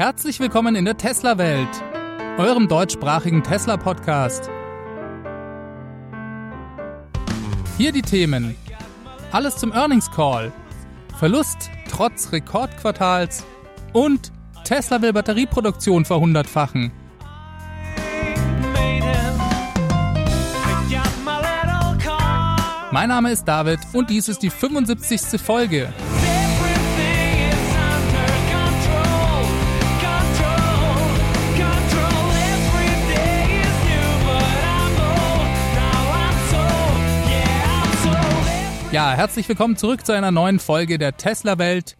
Herzlich willkommen in der Tesla-Welt, eurem deutschsprachigen Tesla-Podcast. Hier die Themen. Alles zum Earnings Call. Verlust trotz Rekordquartals und Tesla will Batterieproduktion verhundertfachen. Mein Name ist David und dies ist die 75. Folge. Herzlich willkommen zurück zu einer neuen Folge der Tesla Welt.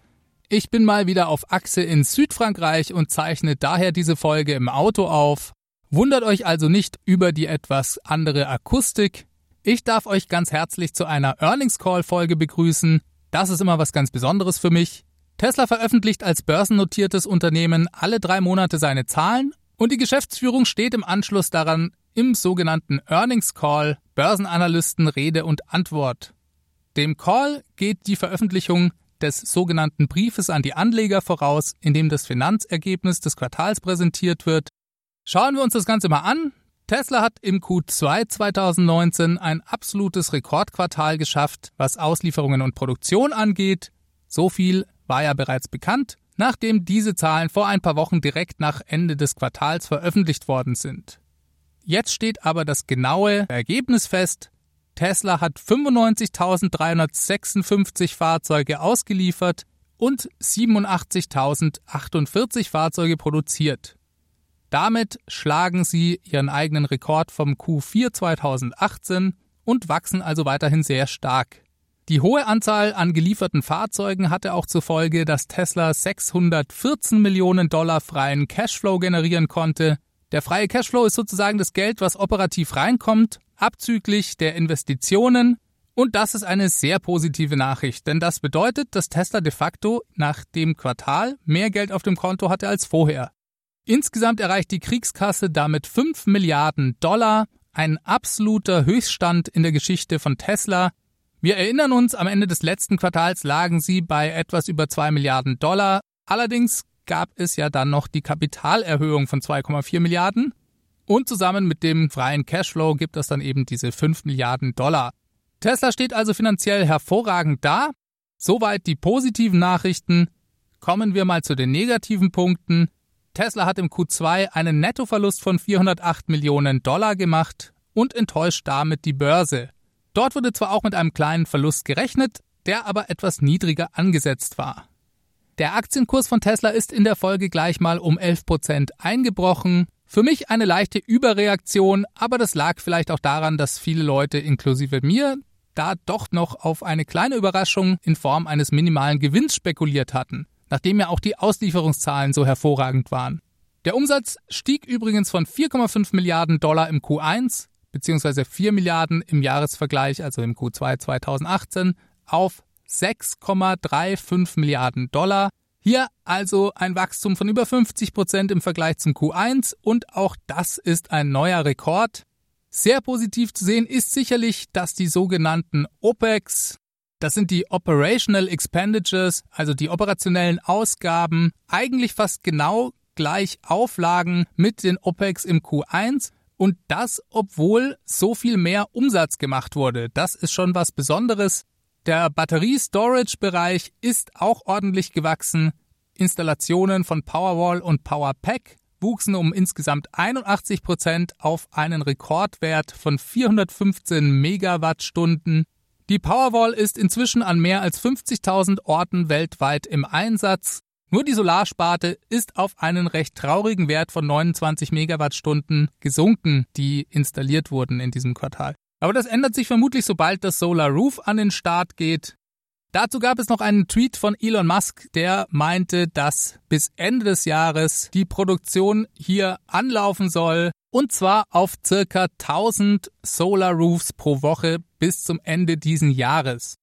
Ich bin mal wieder auf Achse in Südfrankreich und zeichne daher diese Folge im Auto auf. Wundert euch also nicht über die etwas andere Akustik. Ich darf euch ganz herzlich zu einer Earnings Call Folge begrüßen. Das ist immer was ganz Besonderes für mich. Tesla veröffentlicht als börsennotiertes Unternehmen alle drei Monate seine Zahlen und die Geschäftsführung steht im Anschluss daran im sogenannten Earnings Call Börsenanalysten Rede und Antwort. Dem Call geht die Veröffentlichung des sogenannten Briefes an die Anleger voraus, in dem das Finanzergebnis des Quartals präsentiert wird. Schauen wir uns das Ganze mal an. Tesla hat im Q2 2019 ein absolutes Rekordquartal geschafft, was Auslieferungen und Produktion angeht. So viel war ja bereits bekannt, nachdem diese Zahlen vor ein paar Wochen direkt nach Ende des Quartals veröffentlicht worden sind. Jetzt steht aber das genaue Ergebnis fest. Tesla hat 95.356 Fahrzeuge ausgeliefert und 87.048 Fahrzeuge produziert. Damit schlagen sie ihren eigenen Rekord vom Q4 2018 und wachsen also weiterhin sehr stark. Die hohe Anzahl an gelieferten Fahrzeugen hatte auch zur Folge, dass Tesla 614 Millionen Dollar freien Cashflow generieren konnte. Der freie Cashflow ist sozusagen das Geld, was operativ reinkommt abzüglich der Investitionen. Und das ist eine sehr positive Nachricht, denn das bedeutet, dass Tesla de facto nach dem Quartal mehr Geld auf dem Konto hatte als vorher. Insgesamt erreicht die Kriegskasse damit 5 Milliarden Dollar, ein absoluter Höchststand in der Geschichte von Tesla. Wir erinnern uns, am Ende des letzten Quartals lagen sie bei etwas über 2 Milliarden Dollar. Allerdings gab es ja dann noch die Kapitalerhöhung von 2,4 Milliarden. Und zusammen mit dem freien Cashflow gibt es dann eben diese 5 Milliarden Dollar. Tesla steht also finanziell hervorragend da. Soweit die positiven Nachrichten. Kommen wir mal zu den negativen Punkten. Tesla hat im Q2 einen Nettoverlust von 408 Millionen Dollar gemacht und enttäuscht damit die Börse. Dort wurde zwar auch mit einem kleinen Verlust gerechnet, der aber etwas niedriger angesetzt war. Der Aktienkurs von Tesla ist in der Folge gleich mal um 11 Prozent eingebrochen. Für mich eine leichte Überreaktion, aber das lag vielleicht auch daran, dass viele Leute, inklusive mir, da doch noch auf eine kleine Überraschung in Form eines minimalen Gewinns spekuliert hatten, nachdem ja auch die Auslieferungszahlen so hervorragend waren. Der Umsatz stieg übrigens von 4,5 Milliarden Dollar im Q1 bzw. 4 Milliarden im Jahresvergleich, also im Q2 2018, auf 6,35 Milliarden Dollar hier also ein Wachstum von über 50 Prozent im Vergleich zum Q1 und auch das ist ein neuer Rekord. Sehr positiv zu sehen ist sicherlich, dass die sogenannten OPEX, das sind die Operational Expenditures, also die operationellen Ausgaben, eigentlich fast genau gleich auflagen mit den OPEX im Q1 und das, obwohl so viel mehr Umsatz gemacht wurde. Das ist schon was Besonderes. Der Batterie-Storage-Bereich ist auch ordentlich gewachsen. Installationen von Powerwall und Powerpack wuchsen um insgesamt 81 Prozent auf einen Rekordwert von 415 Megawattstunden. Die Powerwall ist inzwischen an mehr als 50.000 Orten weltweit im Einsatz. Nur die Solarsparte ist auf einen recht traurigen Wert von 29 Megawattstunden gesunken, die installiert wurden in diesem Quartal. Aber das ändert sich vermutlich, sobald das Solar Roof an den Start geht. Dazu gab es noch einen Tweet von Elon Musk, der meinte, dass bis Ende des Jahres die Produktion hier anlaufen soll und zwar auf circa 1000 Solar Roofs pro Woche bis zum Ende diesen Jahres.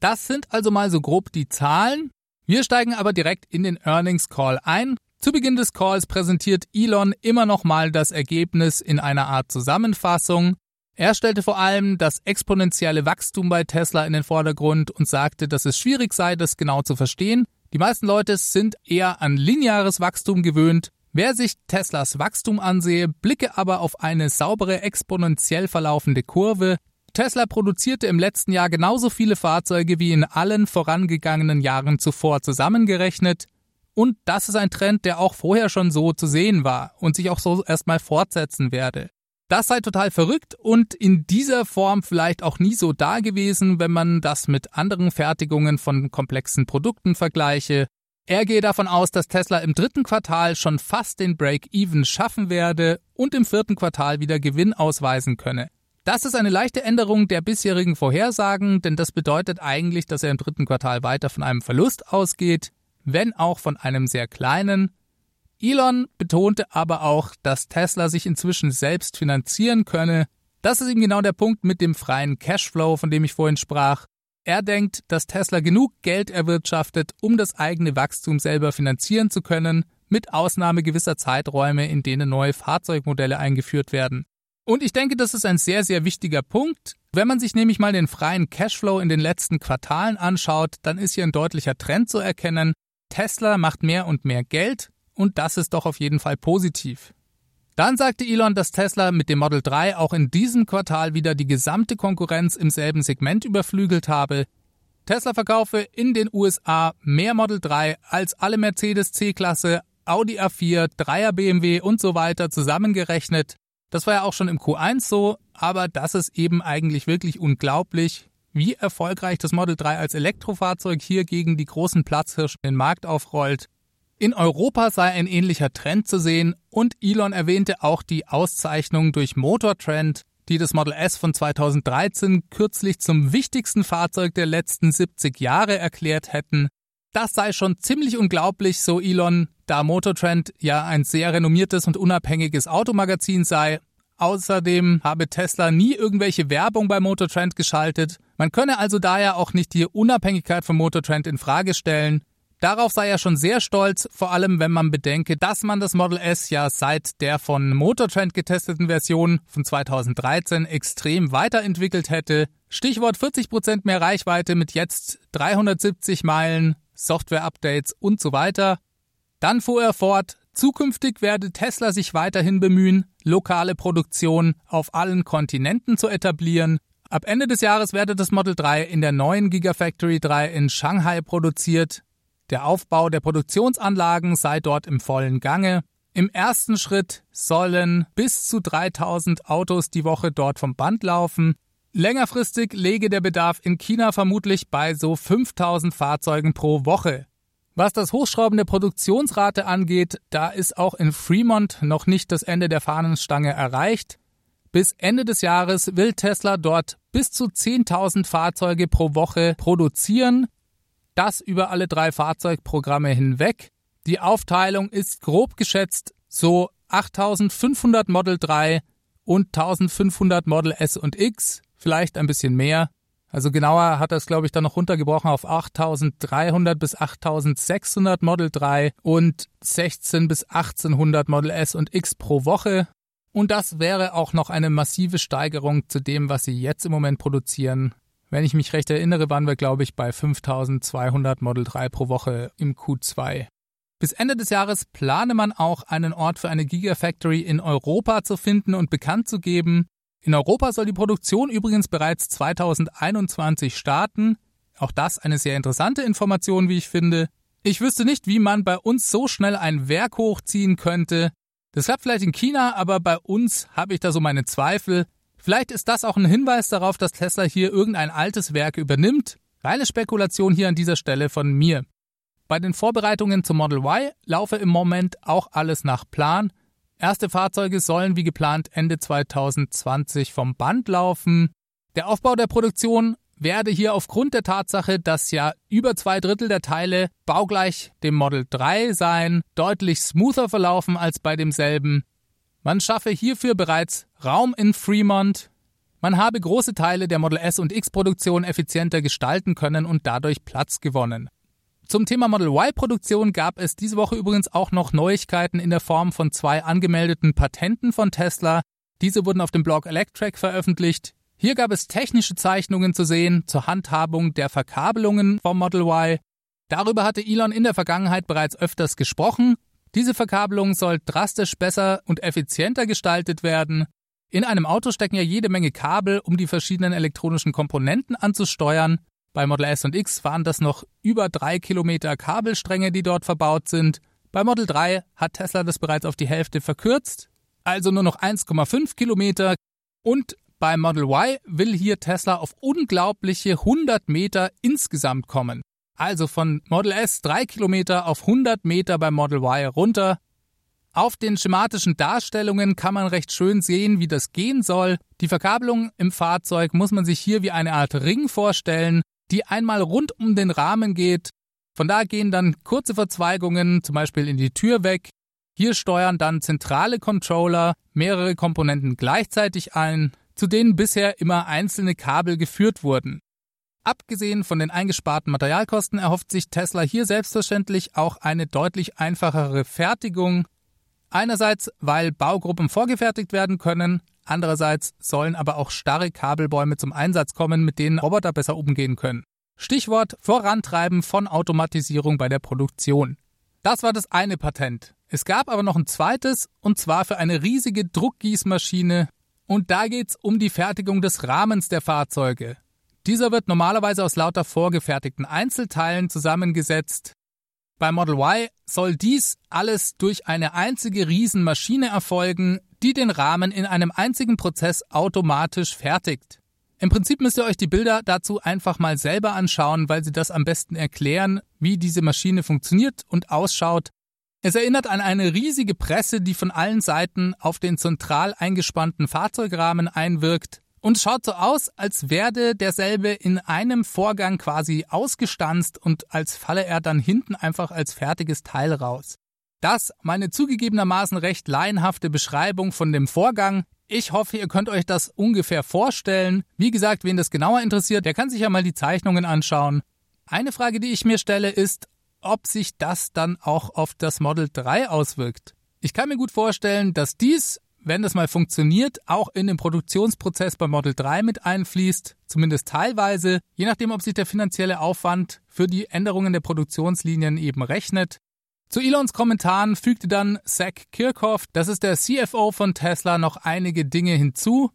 Das sind also mal so grob die Zahlen. Wir steigen aber direkt in den Earnings Call ein. Zu Beginn des Calls präsentiert Elon immer noch mal das Ergebnis in einer Art Zusammenfassung. Er stellte vor allem das exponentielle Wachstum bei Tesla in den Vordergrund und sagte, dass es schwierig sei, das genau zu verstehen. Die meisten Leute sind eher an lineares Wachstum gewöhnt. Wer sich Teslas Wachstum ansehe, blicke aber auf eine saubere exponentiell verlaufende Kurve. Tesla produzierte im letzten Jahr genauso viele Fahrzeuge wie in allen vorangegangenen Jahren zuvor zusammengerechnet. Und das ist ein Trend, der auch vorher schon so zu sehen war und sich auch so erstmal fortsetzen werde. Das sei total verrückt und in dieser Form vielleicht auch nie so da gewesen, wenn man das mit anderen Fertigungen von komplexen Produkten vergleiche. Er gehe davon aus, dass Tesla im dritten Quartal schon fast den Break-Even schaffen werde und im vierten Quartal wieder Gewinn ausweisen könne. Das ist eine leichte Änderung der bisherigen Vorhersagen, denn das bedeutet eigentlich, dass er im dritten Quartal weiter von einem Verlust ausgeht wenn auch von einem sehr kleinen. Elon betonte aber auch, dass Tesla sich inzwischen selbst finanzieren könne. Das ist eben genau der Punkt mit dem freien Cashflow, von dem ich vorhin sprach. Er denkt, dass Tesla genug Geld erwirtschaftet, um das eigene Wachstum selber finanzieren zu können, mit Ausnahme gewisser Zeiträume, in denen neue Fahrzeugmodelle eingeführt werden. Und ich denke, das ist ein sehr, sehr wichtiger Punkt. Wenn man sich nämlich mal den freien Cashflow in den letzten Quartalen anschaut, dann ist hier ein deutlicher Trend zu erkennen. Tesla macht mehr und mehr Geld und das ist doch auf jeden Fall positiv. Dann sagte Elon, dass Tesla mit dem Model 3 auch in diesem Quartal wieder die gesamte Konkurrenz im selben Segment überflügelt habe. Tesla verkaufe in den USA mehr Model 3 als alle Mercedes C-Klasse, Audi A4, 3er BMW und so weiter zusammengerechnet. Das war ja auch schon im Q1 so, aber das ist eben eigentlich wirklich unglaublich, wie erfolgreich das Model 3 als Elektrofahrzeug hier gegen die großen Platzhirschen den Markt aufrollt. In Europa sei ein ähnlicher Trend zu sehen und Elon erwähnte auch die Auszeichnung durch Motortrend, die das Model S von 2013 kürzlich zum wichtigsten Fahrzeug der letzten 70 Jahre erklärt hätten. Das sei schon ziemlich unglaublich, so Elon, da Motortrend ja ein sehr renommiertes und unabhängiges Automagazin sei Außerdem habe Tesla nie irgendwelche Werbung bei Motortrend geschaltet. Man könne also daher auch nicht die Unabhängigkeit von Motortrend in Frage stellen. Darauf sei er schon sehr stolz, vor allem wenn man bedenke, dass man das Model S ja seit der von Motortrend getesteten Version von 2013 extrem weiterentwickelt hätte. Stichwort 40% mehr Reichweite mit jetzt 370 Meilen, Software-Updates und so weiter. Dann fuhr er fort, Zukünftig werde Tesla sich weiterhin bemühen, lokale Produktion auf allen Kontinenten zu etablieren. Ab Ende des Jahres werde das Model 3 in der neuen Gigafactory 3 in Shanghai produziert. Der Aufbau der Produktionsanlagen sei dort im vollen Gange. Im ersten Schritt sollen bis zu 3000 Autos die Woche dort vom Band laufen. Längerfristig lege der Bedarf in China vermutlich bei so 5000 Fahrzeugen pro Woche. Was das Hochschrauben der Produktionsrate angeht, da ist auch in Fremont noch nicht das Ende der Fahnenstange erreicht. Bis Ende des Jahres will Tesla dort bis zu 10.000 Fahrzeuge pro Woche produzieren. Das über alle drei Fahrzeugprogramme hinweg. Die Aufteilung ist grob geschätzt so 8.500 Model 3 und 1.500 Model S und X, vielleicht ein bisschen mehr. Also genauer hat es, glaube ich, dann noch runtergebrochen auf 8300 bis 8600 Model 3 und 16 bis 1800 Model S und X pro Woche. Und das wäre auch noch eine massive Steigerung zu dem, was sie jetzt im Moment produzieren. Wenn ich mich recht erinnere, waren wir, glaube ich, bei 5200 Model 3 pro Woche im Q2. Bis Ende des Jahres plane man auch einen Ort für eine Gigafactory in Europa zu finden und bekannt zu geben. In Europa soll die Produktion übrigens bereits 2021 starten. Auch das eine sehr interessante Information, wie ich finde. Ich wüsste nicht, wie man bei uns so schnell ein Werk hochziehen könnte. Das klappt vielleicht in China, aber bei uns habe ich da so meine Zweifel. Vielleicht ist das auch ein Hinweis darauf, dass Tesla hier irgendein altes Werk übernimmt. Reine Spekulation hier an dieser Stelle von mir. Bei den Vorbereitungen zum Model Y laufe im Moment auch alles nach Plan. Erste Fahrzeuge sollen wie geplant Ende 2020 vom Band laufen. Der Aufbau der Produktion werde hier aufgrund der Tatsache, dass ja über zwei Drittel der Teile baugleich dem Model 3 seien, deutlich smoother verlaufen als bei demselben. Man schaffe hierfür bereits Raum in Fremont. Man habe große Teile der Model S und X Produktion effizienter gestalten können und dadurch Platz gewonnen. Zum Thema Model Y-Produktion gab es diese Woche übrigens auch noch Neuigkeiten in der Form von zwei angemeldeten Patenten von Tesla. Diese wurden auf dem Blog Electrek veröffentlicht. Hier gab es technische Zeichnungen zu sehen zur Handhabung der Verkabelungen vom Model Y. Darüber hatte Elon in der Vergangenheit bereits öfters gesprochen. Diese Verkabelung soll drastisch besser und effizienter gestaltet werden. In einem Auto stecken ja jede Menge Kabel, um die verschiedenen elektronischen Komponenten anzusteuern. Bei Model S und X waren das noch über drei Kilometer Kabelstränge, die dort verbaut sind. Bei Model 3 hat Tesla das bereits auf die Hälfte verkürzt, also nur noch 1,5 Kilometer. Und bei Model Y will hier Tesla auf unglaubliche 100 Meter insgesamt kommen. Also von Model S 3 Kilometer auf 100 Meter bei Model Y runter. Auf den schematischen Darstellungen kann man recht schön sehen, wie das gehen soll. Die Verkabelung im Fahrzeug muss man sich hier wie eine Art Ring vorstellen, die einmal rund um den Rahmen geht. Von da gehen dann kurze Verzweigungen, zum Beispiel in die Tür weg. Hier steuern dann zentrale Controller mehrere Komponenten gleichzeitig ein, zu denen bisher immer einzelne Kabel geführt wurden. Abgesehen von den eingesparten Materialkosten erhofft sich Tesla hier selbstverständlich auch eine deutlich einfachere Fertigung Einerseits, weil Baugruppen vorgefertigt werden können, andererseits sollen aber auch starre Kabelbäume zum Einsatz kommen, mit denen Roboter besser umgehen können. Stichwort Vorantreiben von Automatisierung bei der Produktion. Das war das eine Patent. Es gab aber noch ein zweites, und zwar für eine riesige Druckgießmaschine. Und da geht's um die Fertigung des Rahmens der Fahrzeuge. Dieser wird normalerweise aus lauter vorgefertigten Einzelteilen zusammengesetzt, bei Model Y soll dies alles durch eine einzige Riesenmaschine erfolgen, die den Rahmen in einem einzigen Prozess automatisch fertigt. Im Prinzip müsst ihr euch die Bilder dazu einfach mal selber anschauen, weil sie das am besten erklären, wie diese Maschine funktioniert und ausschaut. Es erinnert an eine riesige Presse, die von allen Seiten auf den zentral eingespannten Fahrzeugrahmen einwirkt und schaut so aus, als werde derselbe in einem Vorgang quasi ausgestanzt und als falle er dann hinten einfach als fertiges Teil raus. Das meine zugegebenermaßen recht laienhafte Beschreibung von dem Vorgang. Ich hoffe, ihr könnt euch das ungefähr vorstellen. Wie gesagt, wen das genauer interessiert, der kann sich ja mal die Zeichnungen anschauen. Eine Frage, die ich mir stelle, ist, ob sich das dann auch auf das Model 3 auswirkt. Ich kann mir gut vorstellen, dass dies wenn das mal funktioniert, auch in den Produktionsprozess bei Model 3 mit einfließt, zumindest teilweise, je nachdem, ob sich der finanzielle Aufwand für die Änderungen der Produktionslinien eben rechnet. Zu Elons Kommentaren fügte dann Zach Kirchhoff, das ist der CFO von Tesla, noch einige Dinge hinzu.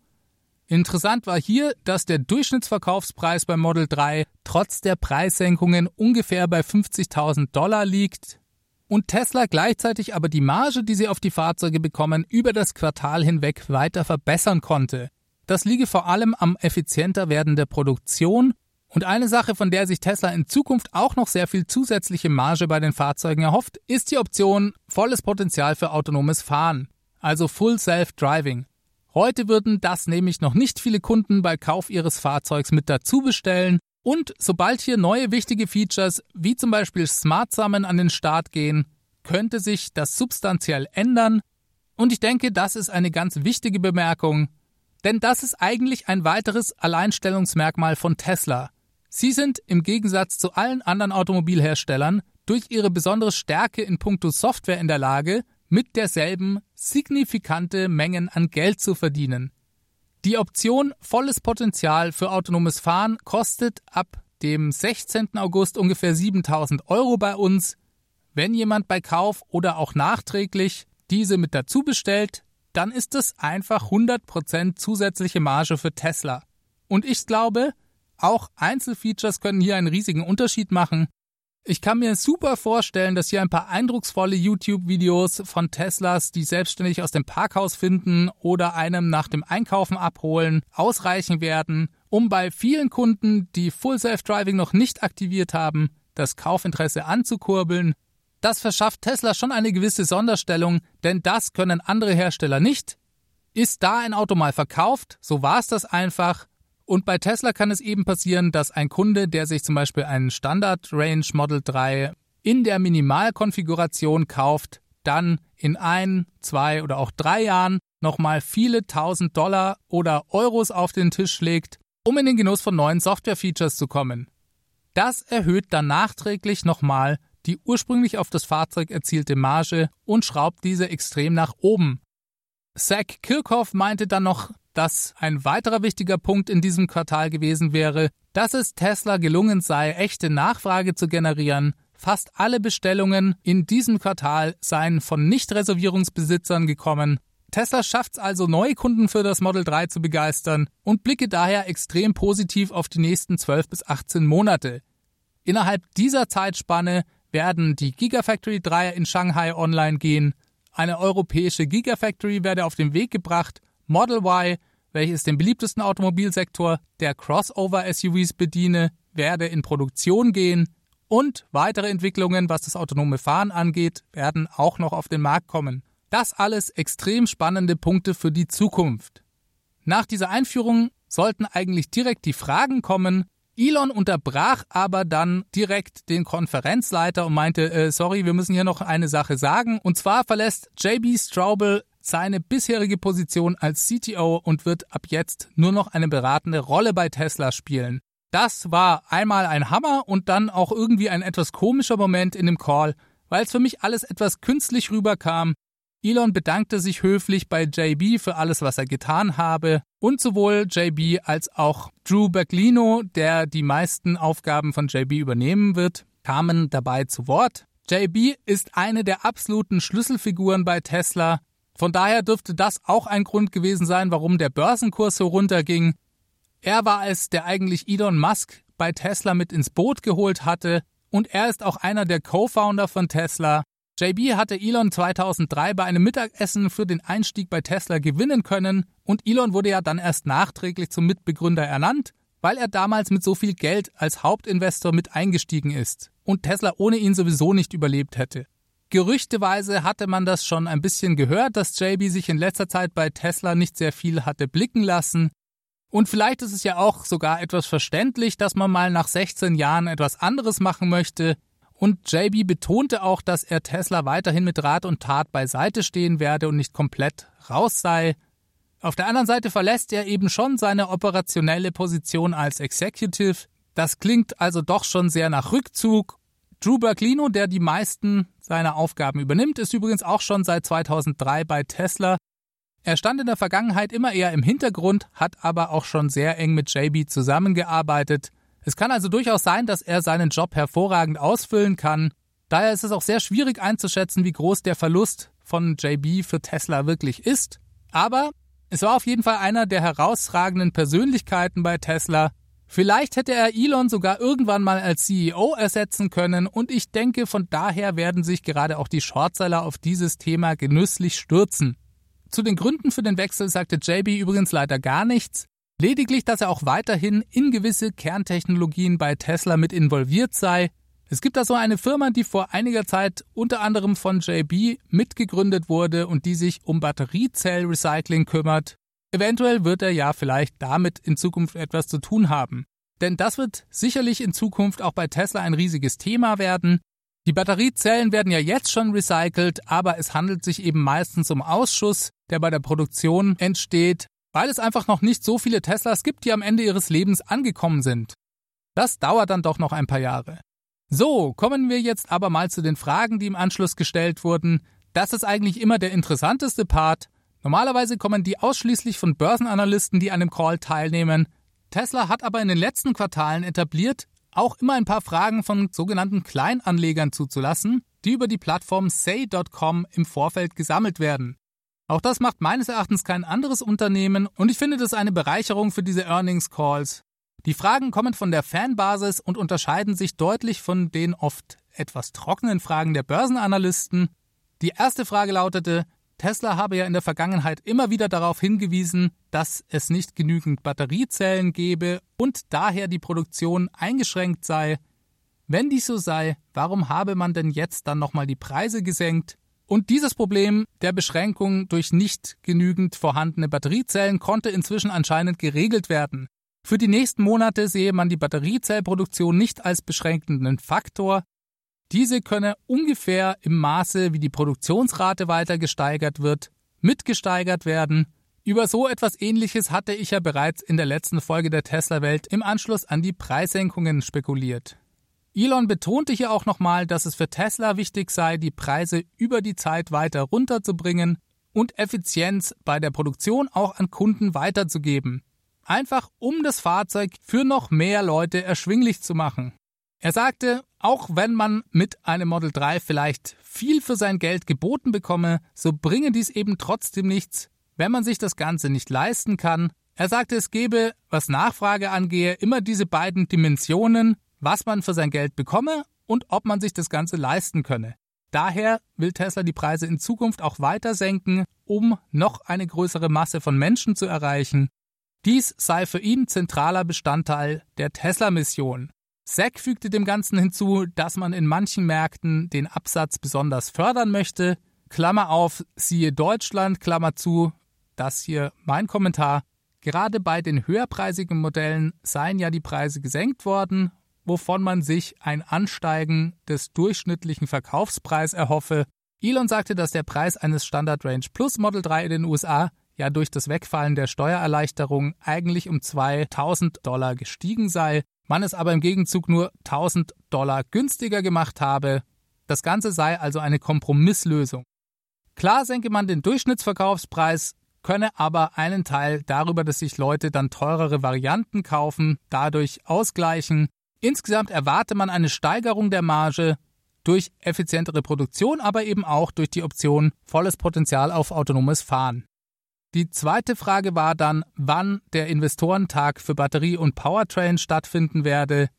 Interessant war hier, dass der Durchschnittsverkaufspreis bei Model 3 trotz der Preissenkungen ungefähr bei 50.000 Dollar liegt und Tesla gleichzeitig aber die Marge, die sie auf die Fahrzeuge bekommen, über das Quartal hinweg weiter verbessern konnte. Das liege vor allem am effizienter werden der Produktion und eine Sache, von der sich Tesla in Zukunft auch noch sehr viel zusätzliche Marge bei den Fahrzeugen erhofft, ist die Option volles Potenzial für autonomes Fahren, also Full Self-Driving. Heute würden das nämlich noch nicht viele Kunden bei Kauf ihres Fahrzeugs mit dazu bestellen und sobald hier neue wichtige Features wie zum Beispiel Smart Summon an den Start gehen, könnte sich das substanziell ändern. Und ich denke, das ist eine ganz wichtige Bemerkung, denn das ist eigentlich ein weiteres Alleinstellungsmerkmal von Tesla. Sie sind im Gegensatz zu allen anderen Automobilherstellern durch ihre besondere Stärke in puncto Software in der Lage, mit derselben signifikante Mengen an Geld zu verdienen. Die Option volles Potenzial für autonomes Fahren kostet ab dem 16. August ungefähr 7000 Euro bei uns. Wenn jemand bei Kauf oder auch nachträglich diese mit dazu bestellt, dann ist es einfach 100% zusätzliche Marge für Tesla. Und ich glaube, auch Einzelfeatures können hier einen riesigen Unterschied machen. Ich kann mir super vorstellen, dass hier ein paar eindrucksvolle YouTube-Videos von Teslas, die selbstständig aus dem Parkhaus finden oder einem nach dem Einkaufen abholen, ausreichen werden, um bei vielen Kunden, die Full Self-Driving noch nicht aktiviert haben, das Kaufinteresse anzukurbeln. Das verschafft Tesla schon eine gewisse Sonderstellung, denn das können andere Hersteller nicht. Ist da ein Auto mal verkauft, so war es das einfach, und bei Tesla kann es eben passieren, dass ein Kunde, der sich zum Beispiel einen Standard Range Model 3 in der Minimalkonfiguration kauft, dann in ein, zwei oder auch drei Jahren nochmal viele tausend Dollar oder Euros auf den Tisch legt, um in den Genuss von neuen Software-Features zu kommen. Das erhöht dann nachträglich nochmal die ursprünglich auf das Fahrzeug erzielte Marge und schraubt diese extrem nach oben. Zach Kirchhoff meinte dann noch, dass ein weiterer wichtiger Punkt in diesem Quartal gewesen wäre, dass es Tesla gelungen sei, echte Nachfrage zu generieren. Fast alle Bestellungen in diesem Quartal seien von Nicht-Reservierungsbesitzern gekommen. Tesla schafft es also, neue Kunden für das Model 3 zu begeistern und blicke daher extrem positiv auf die nächsten 12 bis 18 Monate. Innerhalb dieser Zeitspanne werden die Gigafactory 3 in Shanghai online gehen, eine europäische Gigafactory werde auf den Weg gebracht, Model Y, welches den beliebtesten Automobilsektor der Crossover-SUVs bediene, werde in Produktion gehen und weitere Entwicklungen, was das autonome Fahren angeht, werden auch noch auf den Markt kommen. Das alles extrem spannende Punkte für die Zukunft. Nach dieser Einführung sollten eigentlich direkt die Fragen kommen, Elon unterbrach aber dann direkt den Konferenzleiter und meinte, äh, sorry, wir müssen hier noch eine Sache sagen. Und zwar verlässt JB Straubel seine bisherige Position als CTO und wird ab jetzt nur noch eine beratende Rolle bei Tesla spielen. Das war einmal ein Hammer und dann auch irgendwie ein etwas komischer Moment in dem Call, weil es für mich alles etwas künstlich rüberkam. Elon bedankte sich höflich bei JB für alles, was er getan habe, und sowohl JB als auch Drew Berglino, der die meisten Aufgaben von JB übernehmen wird, kamen dabei zu Wort. JB ist eine der absoluten Schlüsselfiguren bei Tesla. Von daher dürfte das auch ein Grund gewesen sein, warum der Börsenkurs so runterging. Er war es, der eigentlich Elon Musk bei Tesla mit ins Boot geholt hatte, und er ist auch einer der Co-Founder von Tesla. JB hatte Elon 2003 bei einem Mittagessen für den Einstieg bei Tesla gewinnen können und Elon wurde ja dann erst nachträglich zum Mitbegründer ernannt, weil er damals mit so viel Geld als Hauptinvestor mit eingestiegen ist und Tesla ohne ihn sowieso nicht überlebt hätte. Gerüchteweise hatte man das schon ein bisschen gehört, dass JB sich in letzter Zeit bei Tesla nicht sehr viel hatte blicken lassen. Und vielleicht ist es ja auch sogar etwas verständlich, dass man mal nach 16 Jahren etwas anderes machen möchte, und JB betonte auch, dass er Tesla weiterhin mit Rat und Tat beiseite stehen werde und nicht komplett raus sei. Auf der anderen Seite verlässt er eben schon seine operationelle Position als Executive. Das klingt also doch schon sehr nach Rückzug. Drew Berglino, der die meisten seiner Aufgaben übernimmt, ist übrigens auch schon seit 2003 bei Tesla. Er stand in der Vergangenheit immer eher im Hintergrund, hat aber auch schon sehr eng mit JB zusammengearbeitet. Es kann also durchaus sein, dass er seinen Job hervorragend ausfüllen kann. Daher ist es auch sehr schwierig einzuschätzen, wie groß der Verlust von JB für Tesla wirklich ist. Aber es war auf jeden Fall einer der herausragenden Persönlichkeiten bei Tesla. Vielleicht hätte er Elon sogar irgendwann mal als CEO ersetzen können und ich denke, von daher werden sich gerade auch die Shortseller auf dieses Thema genüsslich stürzen. Zu den Gründen für den Wechsel sagte JB übrigens leider gar nichts. Lediglich, dass er auch weiterhin in gewisse Kerntechnologien bei Tesla mit involviert sei. Es gibt da so eine Firma, die vor einiger Zeit unter anderem von JB mitgegründet wurde und die sich um Batteriezellrecycling kümmert. Eventuell wird er ja vielleicht damit in Zukunft etwas zu tun haben. Denn das wird sicherlich in Zukunft auch bei Tesla ein riesiges Thema werden. Die Batteriezellen werden ja jetzt schon recycelt, aber es handelt sich eben meistens um Ausschuss, der bei der Produktion entsteht, weil es einfach noch nicht so viele Teslas gibt, die am Ende ihres Lebens angekommen sind. Das dauert dann doch noch ein paar Jahre. So, kommen wir jetzt aber mal zu den Fragen, die im Anschluss gestellt wurden. Das ist eigentlich immer der interessanteste Part. Normalerweise kommen die ausschließlich von Börsenanalysten, die an dem Call teilnehmen. Tesla hat aber in den letzten Quartalen etabliert, auch immer ein paar Fragen von sogenannten Kleinanlegern zuzulassen, die über die Plattform say.com im Vorfeld gesammelt werden. Auch das macht meines Erachtens kein anderes Unternehmen und ich finde das eine Bereicherung für diese Earnings Calls. Die Fragen kommen von der Fanbasis und unterscheiden sich deutlich von den oft etwas trockenen Fragen der Börsenanalysten. Die erste Frage lautete, Tesla habe ja in der Vergangenheit immer wieder darauf hingewiesen, dass es nicht genügend Batteriezellen gebe und daher die Produktion eingeschränkt sei. Wenn dies so sei, warum habe man denn jetzt dann nochmal die Preise gesenkt? Und dieses Problem der Beschränkung durch nicht genügend vorhandene Batteriezellen konnte inzwischen anscheinend geregelt werden. Für die nächsten Monate sehe man die Batteriezellproduktion nicht als beschränkenden Faktor. Diese könne ungefähr im Maße, wie die Produktionsrate weiter gesteigert wird, mitgesteigert werden. Über so etwas ähnliches hatte ich ja bereits in der letzten Folge der Tesla-Welt im Anschluss an die Preissenkungen spekuliert. Elon betonte hier auch nochmal, dass es für Tesla wichtig sei, die Preise über die Zeit weiter runterzubringen und Effizienz bei der Produktion auch an Kunden weiterzugeben. Einfach um das Fahrzeug für noch mehr Leute erschwinglich zu machen. Er sagte, auch wenn man mit einem Model 3 vielleicht viel für sein Geld geboten bekomme, so bringe dies eben trotzdem nichts, wenn man sich das Ganze nicht leisten kann. Er sagte, es gebe, was Nachfrage angehe, immer diese beiden Dimensionen, was man für sein Geld bekomme und ob man sich das Ganze leisten könne. Daher will Tesla die Preise in Zukunft auch weiter senken, um noch eine größere Masse von Menschen zu erreichen. Dies sei für ihn zentraler Bestandteil der Tesla-Mission. Zack fügte dem Ganzen hinzu, dass man in manchen Märkten den Absatz besonders fördern möchte. Klammer auf, siehe Deutschland, Klammer zu. Das hier mein Kommentar. Gerade bei den höherpreisigen Modellen seien ja die Preise gesenkt worden, wovon man sich ein Ansteigen des durchschnittlichen Verkaufspreises erhoffe. Elon sagte, dass der Preis eines Standard Range Plus Model 3 in den USA ja durch das Wegfallen der Steuererleichterung eigentlich um 2000 Dollar gestiegen sei man es aber im Gegenzug nur 1000 Dollar günstiger gemacht habe. Das Ganze sei also eine Kompromisslösung. Klar senke man den Durchschnittsverkaufspreis, könne aber einen Teil darüber, dass sich Leute dann teurere Varianten kaufen, dadurch ausgleichen. Insgesamt erwarte man eine Steigerung der Marge durch effizientere Produktion, aber eben auch durch die Option volles Potenzial auf autonomes Fahren. Die zweite Frage war dann, wann der Investorentag für Batterie und Powertrain stattfinden werde.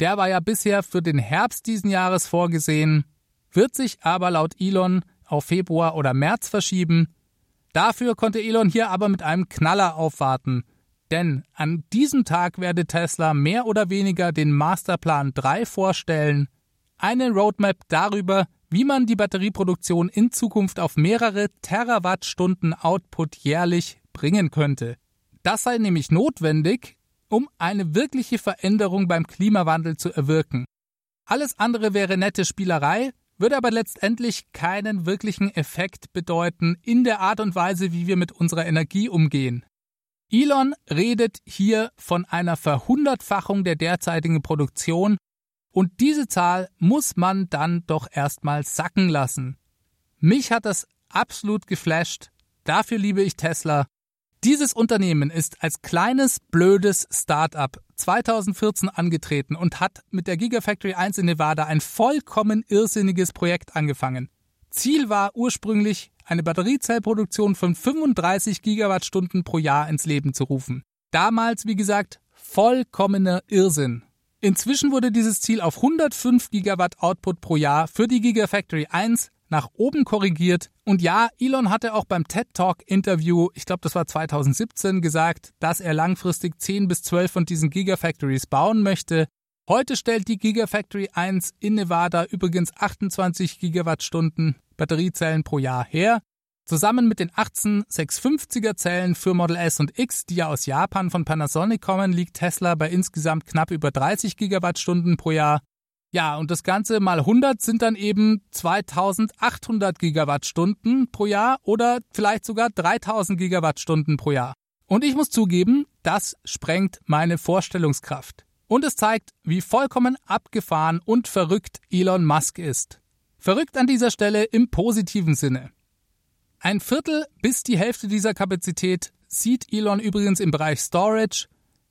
Der war ja bisher für den Herbst diesen Jahres vorgesehen, wird sich aber laut Elon auf Februar oder März verschieben. Dafür konnte Elon hier aber mit einem Knaller aufwarten. Denn an diesem Tag werde Tesla mehr oder weniger den Masterplan 3 vorstellen, eine Roadmap darüber, wie man die Batterieproduktion in Zukunft auf mehrere Terawattstunden Output jährlich bringen könnte. Das sei nämlich notwendig, um eine wirkliche Veränderung beim Klimawandel zu erwirken. Alles andere wäre nette Spielerei, würde aber letztendlich keinen wirklichen Effekt bedeuten in der Art und Weise, wie wir mit unserer Energie umgehen. Elon redet hier von einer Verhundertfachung der derzeitigen Produktion und diese Zahl muss man dann doch erstmal sacken lassen. Mich hat das absolut geflasht. Dafür liebe ich Tesla. Dieses Unternehmen ist als kleines, blödes Start-up 2014 angetreten und hat mit der Gigafactory 1 in Nevada ein vollkommen irrsinniges Projekt angefangen. Ziel war ursprünglich, eine Batteriezellproduktion von 35 Gigawattstunden pro Jahr ins Leben zu rufen. Damals, wie gesagt, vollkommener Irrsinn. Inzwischen wurde dieses Ziel auf 105 Gigawatt Output pro Jahr für die Gigafactory 1 nach oben korrigiert. Und ja, Elon hatte auch beim TED Talk Interview, ich glaube, das war 2017, gesagt, dass er langfristig 10 bis 12 von diesen Gigafactories bauen möchte. Heute stellt die Gigafactory 1 in Nevada übrigens 28 Gigawattstunden Batteriezellen pro Jahr her. Zusammen mit den 18 650er Zellen für Model S und X, die ja aus Japan von Panasonic kommen, liegt Tesla bei insgesamt knapp über 30 Gigawattstunden pro Jahr. Ja, und das Ganze mal 100 sind dann eben 2800 Gigawattstunden pro Jahr oder vielleicht sogar 3000 Gigawattstunden pro Jahr. Und ich muss zugeben, das sprengt meine Vorstellungskraft. Und es zeigt, wie vollkommen abgefahren und verrückt Elon Musk ist. Verrückt an dieser Stelle im positiven Sinne. Ein Viertel bis die Hälfte dieser Kapazität sieht Elon übrigens im Bereich Storage.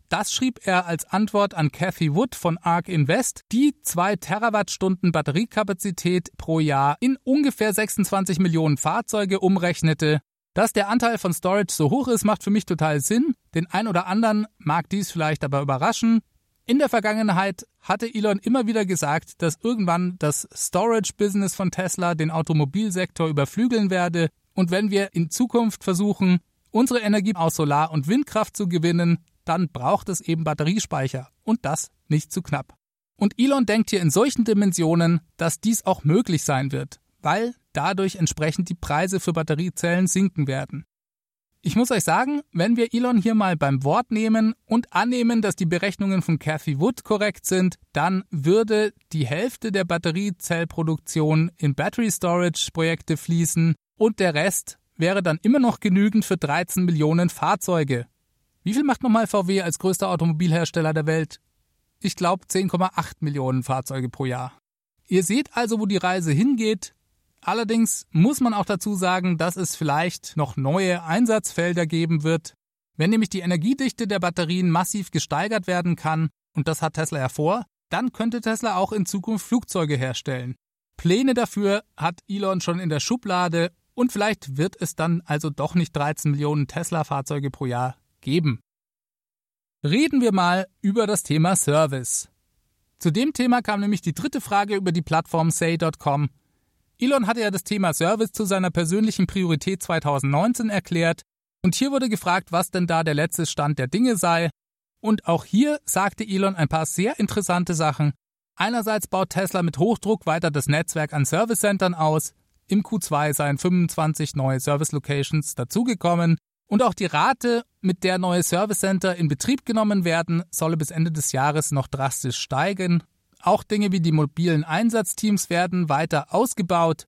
Das schrieb er als Antwort an Cathy Wood von ARK Invest, die 2 Terawattstunden Batteriekapazität pro Jahr in ungefähr 26 Millionen Fahrzeuge umrechnete. Dass der Anteil von Storage so hoch ist, macht für mich total Sinn. Den ein oder anderen mag dies vielleicht aber überraschen. In der Vergangenheit hatte Elon immer wieder gesagt, dass irgendwann das Storage-Business von Tesla den Automobilsektor überflügeln werde und wenn wir in Zukunft versuchen, unsere Energie aus Solar- und Windkraft zu gewinnen, dann braucht es eben Batteriespeicher und das nicht zu knapp. Und Elon denkt hier in solchen Dimensionen, dass dies auch möglich sein wird, weil dadurch entsprechend die Preise für Batteriezellen sinken werden. Ich muss euch sagen, wenn wir Elon hier mal beim Wort nehmen und annehmen, dass die Berechnungen von Cathy Wood korrekt sind, dann würde die Hälfte der Batteriezellproduktion in Battery Storage Projekte fließen und der Rest wäre dann immer noch genügend für 13 Millionen Fahrzeuge. Wie viel macht nochmal VW als größter Automobilhersteller der Welt? Ich glaube 10,8 Millionen Fahrzeuge pro Jahr. Ihr seht also, wo die Reise hingeht. Allerdings muss man auch dazu sagen, dass es vielleicht noch neue Einsatzfelder geben wird. Wenn nämlich die Energiedichte der Batterien massiv gesteigert werden kann, und das hat Tesla ja vor, dann könnte Tesla auch in Zukunft Flugzeuge herstellen. Pläne dafür hat Elon schon in der Schublade und vielleicht wird es dann also doch nicht 13 Millionen Tesla-Fahrzeuge pro Jahr geben. Reden wir mal über das Thema Service. Zu dem Thema kam nämlich die dritte Frage über die Plattform say.com. Elon hatte ja das Thema Service zu seiner persönlichen Priorität 2019 erklärt und hier wurde gefragt, was denn da der letzte Stand der Dinge sei. Und auch hier sagte Elon ein paar sehr interessante Sachen. Einerseits baut Tesla mit Hochdruck weiter das Netzwerk an Service-Centern aus. Im Q2 seien 25 neue Service-Locations dazugekommen. Und auch die Rate, mit der neue Service-Center in Betrieb genommen werden, solle bis Ende des Jahres noch drastisch steigen. Auch Dinge wie die mobilen Einsatzteams werden weiter ausgebaut.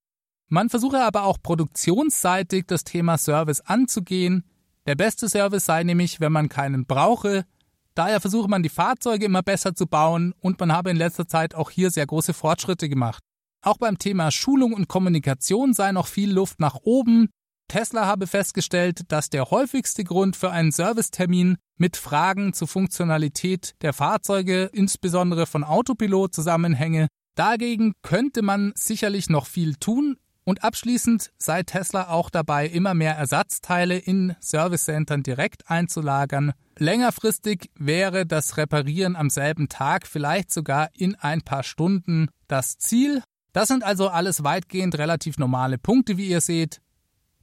Man versuche aber auch produktionsseitig das Thema Service anzugehen. Der beste Service sei nämlich, wenn man keinen brauche, Daher versuche man die Fahrzeuge immer besser zu bauen und man habe in letzter Zeit auch hier sehr große Fortschritte gemacht. Auch beim Thema Schulung und Kommunikation sei noch viel Luft nach oben. Tesla habe festgestellt, dass der häufigste Grund für einen Servicetermin mit Fragen zur Funktionalität der Fahrzeuge, insbesondere von Autopilot, zusammenhänge. Dagegen könnte man sicherlich noch viel tun, und abschließend sei Tesla auch dabei, immer mehr Ersatzteile in Servicecentern direkt einzulagern. Längerfristig wäre das Reparieren am selben Tag, vielleicht sogar in ein paar Stunden, das Ziel. Das sind also alles weitgehend relativ normale Punkte, wie ihr seht.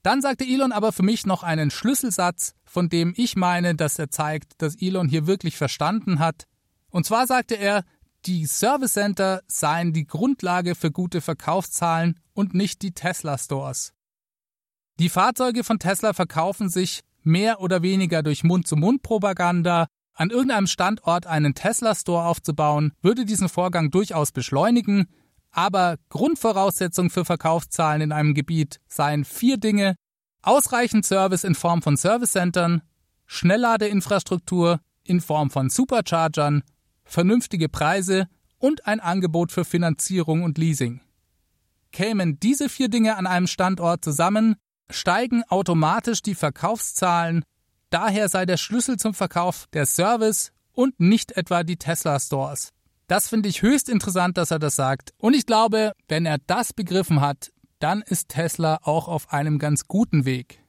Dann sagte Elon aber für mich noch einen Schlüsselsatz, von dem ich meine, dass er zeigt, dass Elon hier wirklich verstanden hat. Und zwar sagte er, die Service Center seien die Grundlage für gute Verkaufszahlen und nicht die Tesla Stores. Die Fahrzeuge von Tesla verkaufen sich mehr oder weniger durch Mund-zu-Mund-Propaganda. An irgendeinem Standort einen Tesla Store aufzubauen, würde diesen Vorgang durchaus beschleunigen, aber Grundvoraussetzung für Verkaufszahlen in einem Gebiet seien vier Dinge: ausreichend Service in Form von Servicecentern, Schnellladeinfrastruktur in Form von Superchargern vernünftige Preise und ein Angebot für Finanzierung und Leasing. Kämen diese vier Dinge an einem Standort zusammen, steigen automatisch die Verkaufszahlen, daher sei der Schlüssel zum Verkauf der Service und nicht etwa die Tesla Stores. Das finde ich höchst interessant, dass er das sagt. Und ich glaube, wenn er das begriffen hat, dann ist Tesla auch auf einem ganz guten Weg.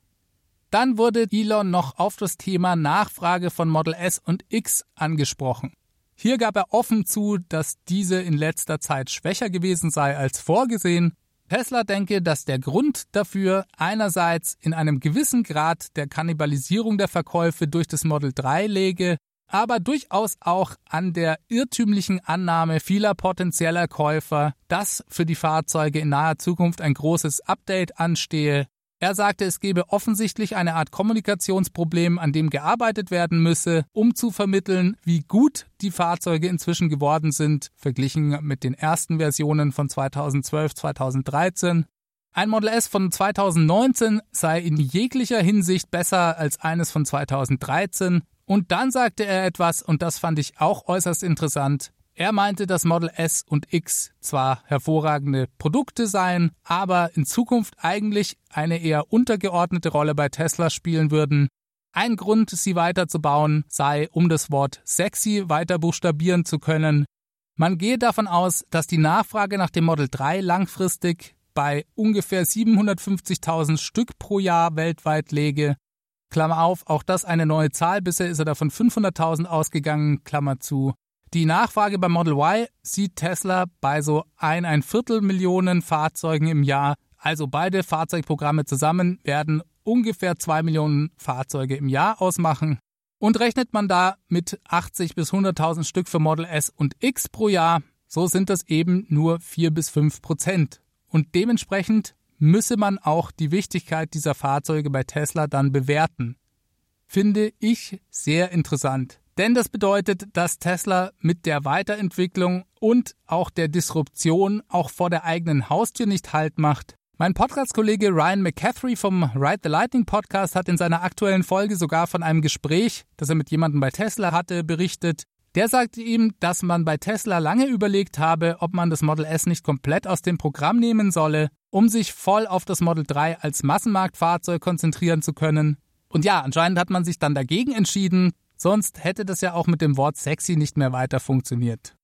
Dann wurde Elon noch auf das Thema Nachfrage von Model S und X angesprochen. Hier gab er offen zu, dass diese in letzter Zeit schwächer gewesen sei als vorgesehen. Tesla denke, dass der Grund dafür einerseits in einem gewissen Grad der Kannibalisierung der Verkäufe durch das Model 3 läge, aber durchaus auch an der irrtümlichen Annahme vieler potenzieller Käufer, dass für die Fahrzeuge in naher Zukunft ein großes Update anstehe, er sagte, es gebe offensichtlich eine Art Kommunikationsproblem, an dem gearbeitet werden müsse, um zu vermitteln, wie gut die Fahrzeuge inzwischen geworden sind, verglichen mit den ersten Versionen von 2012, 2013. Ein Model S von 2019 sei in jeglicher Hinsicht besser als eines von 2013. Und dann sagte er etwas, und das fand ich auch äußerst interessant. Er meinte, dass Model S und X zwar hervorragende Produkte seien, aber in Zukunft eigentlich eine eher untergeordnete Rolle bei Tesla spielen würden. Ein Grund, sie weiterzubauen, sei, um das Wort sexy weiter buchstabieren zu können. Man gehe davon aus, dass die Nachfrage nach dem Model 3 langfristig bei ungefähr 750.000 Stück pro Jahr weltweit läge. Klammer auf, auch das eine neue Zahl, bisher ist er davon 500.000 ausgegangen, Klammer zu. Die Nachfrage beim Model Y sieht Tesla bei so ein, ein Viertel Millionen Fahrzeugen im Jahr. Also beide Fahrzeugprogramme zusammen werden ungefähr zwei Millionen Fahrzeuge im Jahr ausmachen. Und rechnet man da mit 80 bis 100.000 Stück für Model S und X pro Jahr, so sind das eben nur vier bis fünf Prozent. Und dementsprechend müsse man auch die Wichtigkeit dieser Fahrzeuge bei Tesla dann bewerten. Finde ich sehr interessant. Denn das bedeutet, dass Tesla mit der Weiterentwicklung und auch der Disruption auch vor der eigenen Haustür nicht Halt macht. Mein Podcast-Kollege Ryan McCaffrey vom Ride the Lightning Podcast hat in seiner aktuellen Folge sogar von einem Gespräch, das er mit jemandem bei Tesla hatte, berichtet. Der sagte ihm, dass man bei Tesla lange überlegt habe, ob man das Model S nicht komplett aus dem Programm nehmen solle. Um sich voll auf das Model 3 als Massenmarktfahrzeug konzentrieren zu können. Und ja, anscheinend hat man sich dann dagegen entschieden, sonst hätte das ja auch mit dem Wort sexy nicht mehr weiter funktioniert.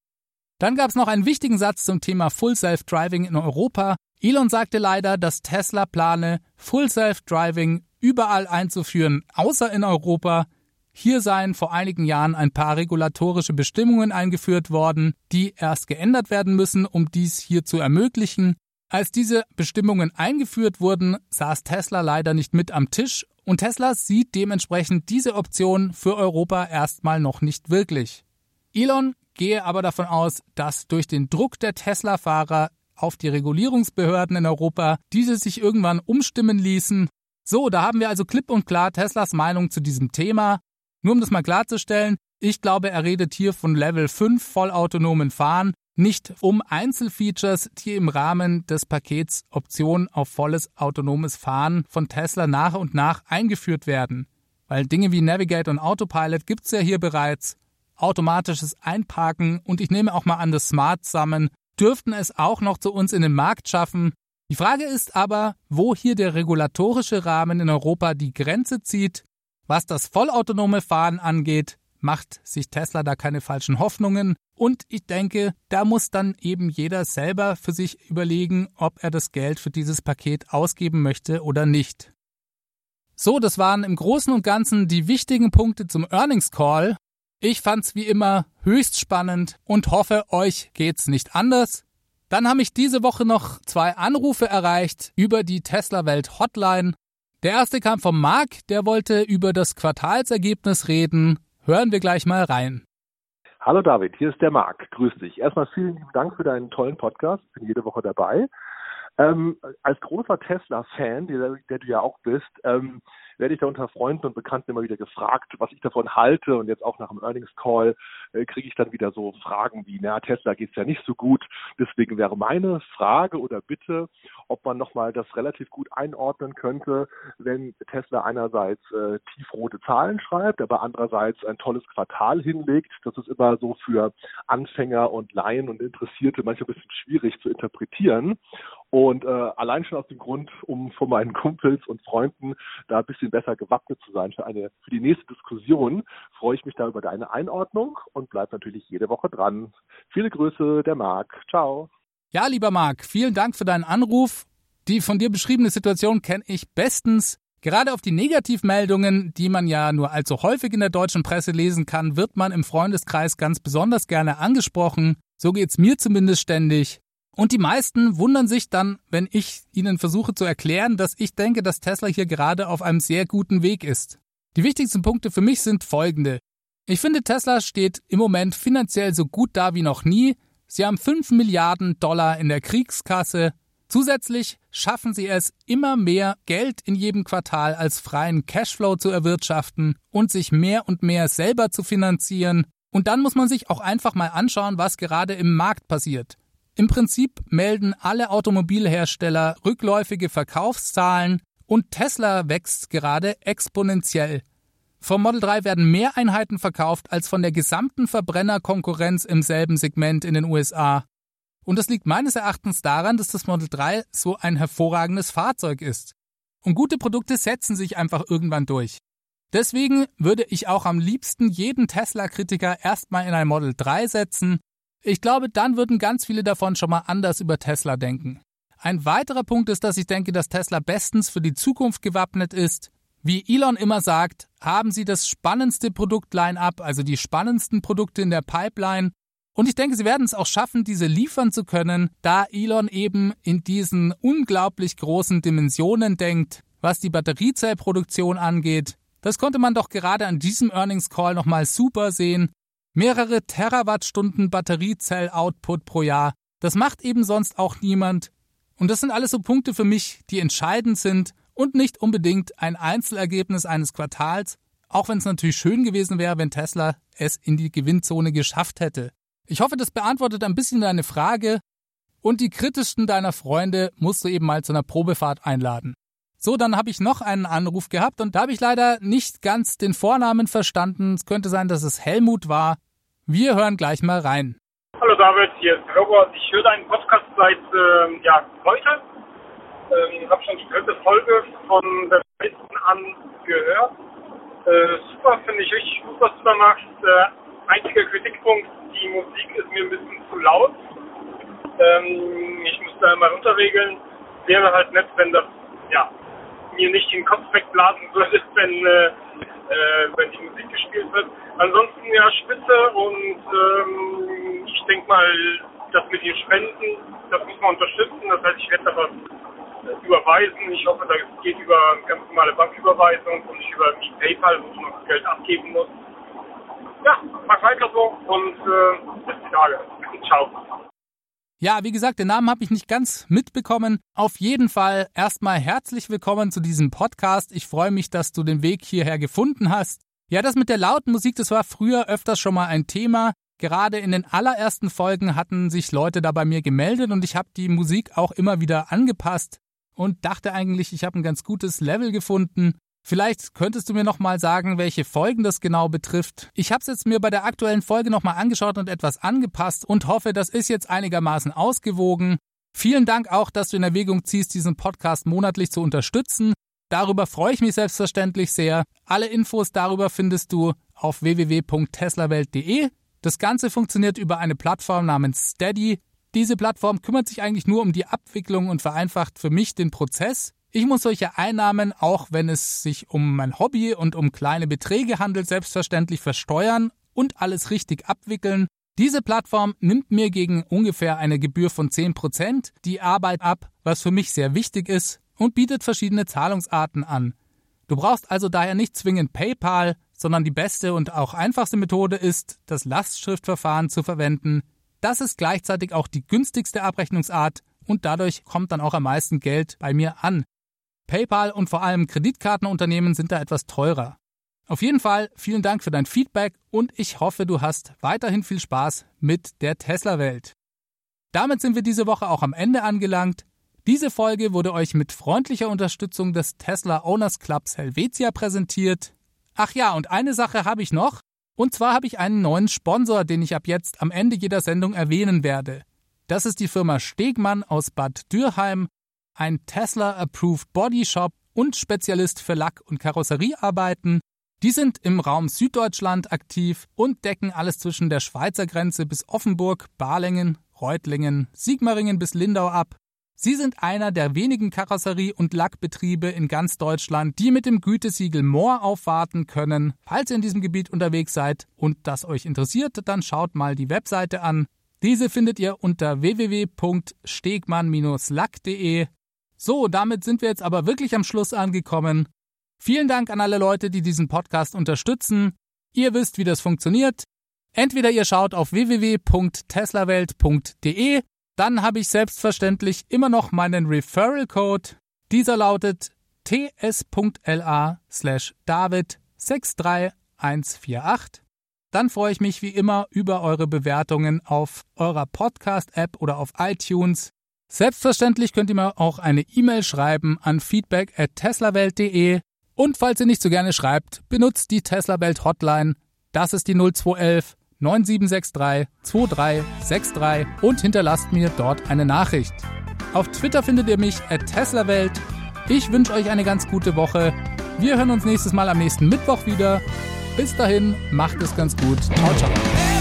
Dann gab es noch einen wichtigen Satz zum Thema Full Self-Driving in Europa. Elon sagte leider, dass Tesla plane, Full Self-Driving überall einzuführen, außer in Europa. Hier seien vor einigen Jahren ein paar regulatorische Bestimmungen eingeführt worden, die erst geändert werden müssen, um dies hier zu ermöglichen. Als diese Bestimmungen eingeführt wurden, saß Tesla leider nicht mit am Tisch und Tesla sieht dementsprechend diese Option für Europa erstmal noch nicht wirklich. Elon gehe aber davon aus, dass durch den Druck der Tesla-Fahrer auf die Regulierungsbehörden in Europa diese sich irgendwann umstimmen ließen. So, da haben wir also klipp und klar Teslas Meinung zu diesem Thema. Nur um das mal klarzustellen, ich glaube, er redet hier von Level 5 vollautonomen Fahren, nicht um Einzelfeatures, die im Rahmen des Pakets Option auf volles autonomes Fahren von Tesla nach und nach eingeführt werden. Weil Dinge wie Navigate und Autopilot gibt's ja hier bereits automatisches Einparken und ich nehme auch mal an das Smart Summon dürften es auch noch zu uns in den Markt schaffen. Die Frage ist aber, wo hier der regulatorische Rahmen in Europa die Grenze zieht. Was das vollautonome Fahren angeht, macht sich Tesla da keine falschen Hoffnungen. Und ich denke, da muss dann eben jeder selber für sich überlegen, ob er das Geld für dieses Paket ausgeben möchte oder nicht. So, das waren im Großen und Ganzen die wichtigen Punkte zum Earnings Call. Ich fand's wie immer höchst spannend und hoffe, euch geht's nicht anders. Dann haben mich diese Woche noch zwei Anrufe erreicht über die Tesla Welt Hotline. Der erste kam vom Marc, der wollte über das Quartalsergebnis reden. Hören wir gleich mal rein. Hallo David, hier ist der Marc. Grüß dich. Erstmal vielen lieben Dank für deinen tollen Podcast. Ich bin jede Woche dabei. Ähm, als großer Tesla-Fan, der, der, du ja auch bist, ähm, werde ich da unter Freunden und Bekannten immer wieder gefragt, was ich davon halte. Und jetzt auch nach dem Earnings Call äh, kriege ich dann wieder so Fragen wie, na, Tesla geht's ja nicht so gut. Deswegen wäre meine Frage oder Bitte, ob man nochmal das relativ gut einordnen könnte, wenn Tesla einerseits äh, tiefrote Zahlen schreibt, aber andererseits ein tolles Quartal hinlegt. Das ist immer so für Anfänger und Laien und Interessierte manchmal ein bisschen schwierig zu interpretieren. Und äh, allein schon aus dem Grund, um von meinen Kumpels und Freunden da ein bisschen besser gewappnet zu sein für eine für die nächste Diskussion, freue ich mich da über deine Einordnung und bleib natürlich jede Woche dran. Viele Grüße, der Marc. Ciao. Ja, lieber Marc, vielen Dank für deinen Anruf. Die von dir beschriebene Situation kenne ich bestens. Gerade auf die Negativmeldungen, die man ja nur allzu häufig in der deutschen Presse lesen kann, wird man im Freundeskreis ganz besonders gerne angesprochen. So geht's mir zumindest ständig. Und die meisten wundern sich dann, wenn ich ihnen versuche zu erklären, dass ich denke, dass Tesla hier gerade auf einem sehr guten Weg ist. Die wichtigsten Punkte für mich sind folgende. Ich finde, Tesla steht im Moment finanziell so gut da wie noch nie. Sie haben 5 Milliarden Dollar in der Kriegskasse. Zusätzlich schaffen sie es, immer mehr Geld in jedem Quartal als freien Cashflow zu erwirtschaften und sich mehr und mehr selber zu finanzieren. Und dann muss man sich auch einfach mal anschauen, was gerade im Markt passiert. Im Prinzip melden alle Automobilhersteller rückläufige Verkaufszahlen und Tesla wächst gerade exponentiell. Vom Model 3 werden mehr Einheiten verkauft als von der gesamten Verbrennerkonkurrenz im selben Segment in den USA. Und das liegt meines Erachtens daran, dass das Model 3 so ein hervorragendes Fahrzeug ist. Und gute Produkte setzen sich einfach irgendwann durch. Deswegen würde ich auch am liebsten jeden Tesla-Kritiker erstmal in ein Model 3 setzen ich glaube, dann würden ganz viele davon schon mal anders über Tesla denken. Ein weiterer Punkt ist, dass ich denke, dass Tesla bestens für die Zukunft gewappnet ist. Wie Elon immer sagt, haben sie das spannendste Produktline-up, also die spannendsten Produkte in der Pipeline. Und ich denke, sie werden es auch schaffen, diese liefern zu können, da Elon eben in diesen unglaublich großen Dimensionen denkt, was die Batteriezellproduktion angeht. Das konnte man doch gerade an diesem Earnings Call nochmal super sehen, Mehrere Terawattstunden Batteriezell-Output pro Jahr. Das macht eben sonst auch niemand. Und das sind alles so Punkte für mich, die entscheidend sind und nicht unbedingt ein Einzelergebnis eines Quartals, auch wenn es natürlich schön gewesen wäre, wenn Tesla es in die Gewinnzone geschafft hätte. Ich hoffe, das beantwortet ein bisschen deine Frage und die kritischsten deiner Freunde musst du eben mal zu einer Probefahrt einladen. So, dann habe ich noch einen Anruf gehabt und da habe ich leider nicht ganz den Vornamen verstanden. Es könnte sein, dass es Helmut war. Wir hören gleich mal rein. Hallo David, hier ist Robert. Ich höre deinen Podcast seit äh, ja, heute Ähm, habe schon die dritte Folge von der letzten an gehört. Äh, super, finde ich richtig gut, was du da machst. Äh, einziger Kritikpunkt, die Musik ist mir ein bisschen zu laut. Ähm, ich muss da mal runterregeln. Wäre halt nett, wenn das, ja, mir nicht den Kopf wegblasen würde, wenn, äh, äh, wenn die Musik gespielt wird. Ansonsten ja spitze und ähm, ich denke mal, das mit den Spenden, das muss man unterstützen. Das heißt, ich werde da was überweisen. Ich hoffe, das geht über ganz normale Banküberweisung und nicht über die PayPal, wo man das Geld abgeben muss. Ja, mach weiter so und äh, bis die Tage. Ciao. Ja, wie gesagt, den Namen habe ich nicht ganz mitbekommen. Auf jeden Fall erstmal herzlich willkommen zu diesem Podcast. Ich freue mich, dass du den Weg hierher gefunden hast. Ja, das mit der lauten Musik, das war früher öfters schon mal ein Thema. Gerade in den allerersten Folgen hatten sich Leute da bei mir gemeldet und ich habe die Musik auch immer wieder angepasst und dachte eigentlich, ich habe ein ganz gutes Level gefunden. Vielleicht könntest du mir noch mal sagen, welche Folgen das genau betrifft. Ich habe es jetzt mir bei der aktuellen Folge noch mal angeschaut und etwas angepasst und hoffe, das ist jetzt einigermaßen ausgewogen. Vielen Dank auch, dass du in Erwägung ziehst, diesen Podcast monatlich zu unterstützen. Darüber freue ich mich selbstverständlich sehr. Alle Infos darüber findest du auf www.teslawelt.de. Das Ganze funktioniert über eine Plattform namens Steady. Diese Plattform kümmert sich eigentlich nur um die Abwicklung und vereinfacht für mich den Prozess. Ich muss solche Einnahmen, auch wenn es sich um mein Hobby und um kleine Beträge handelt, selbstverständlich versteuern und alles richtig abwickeln. Diese Plattform nimmt mir gegen ungefähr eine Gebühr von 10% die Arbeit ab, was für mich sehr wichtig ist, und bietet verschiedene Zahlungsarten an. Du brauchst also daher nicht zwingend PayPal, sondern die beste und auch einfachste Methode ist, das Lastschriftverfahren zu verwenden, das ist gleichzeitig auch die günstigste Abrechnungsart und dadurch kommt dann auch am meisten Geld bei mir an. PayPal und vor allem Kreditkartenunternehmen sind da etwas teurer. Auf jeden Fall vielen Dank für dein Feedback und ich hoffe, du hast weiterhin viel Spaß mit der Tesla-Welt. Damit sind wir diese Woche auch am Ende angelangt. Diese Folge wurde euch mit freundlicher Unterstützung des Tesla Owners Clubs Helvetia präsentiert. Ach ja, und eine Sache habe ich noch. Und zwar habe ich einen neuen Sponsor, den ich ab jetzt am Ende jeder Sendung erwähnen werde. Das ist die Firma Stegmann aus Bad Dürheim, ein Tesla-approved Body Shop und Spezialist für Lack- und Karosseriearbeiten. Die sind im Raum Süddeutschland aktiv und decken alles zwischen der Schweizer Grenze bis Offenburg, Balingen, Reutlingen, Sigmaringen bis Lindau ab. Sie sind einer der wenigen Karosserie- und Lackbetriebe in ganz Deutschland, die mit dem Gütesiegel Moor aufwarten können. Falls ihr in diesem Gebiet unterwegs seid und das euch interessiert, dann schaut mal die Webseite an. Diese findet ihr unter www.stegmann-lack.de. So, damit sind wir jetzt aber wirklich am Schluss angekommen. Vielen Dank an alle Leute, die diesen Podcast unterstützen. Ihr wisst, wie das funktioniert. Entweder ihr schaut auf www.teslawelt.de dann habe ich selbstverständlich immer noch meinen Referral Code. Dieser lautet ts.la slash david 63148. Dann freue ich mich wie immer über eure Bewertungen auf eurer Podcast-App oder auf iTunes. Selbstverständlich könnt ihr mir auch eine E-Mail schreiben an feedback at teslawelt.de und falls ihr nicht so gerne schreibt, benutzt die Tesla Welt Hotline. Das ist die 0211 9763 2363 und hinterlasst mir dort eine Nachricht. Auf Twitter findet ihr mich at TeslaWelt. Ich wünsche euch eine ganz gute Woche. Wir hören uns nächstes Mal am nächsten Mittwoch wieder. Bis dahin, macht es ganz gut. Ciao, ciao.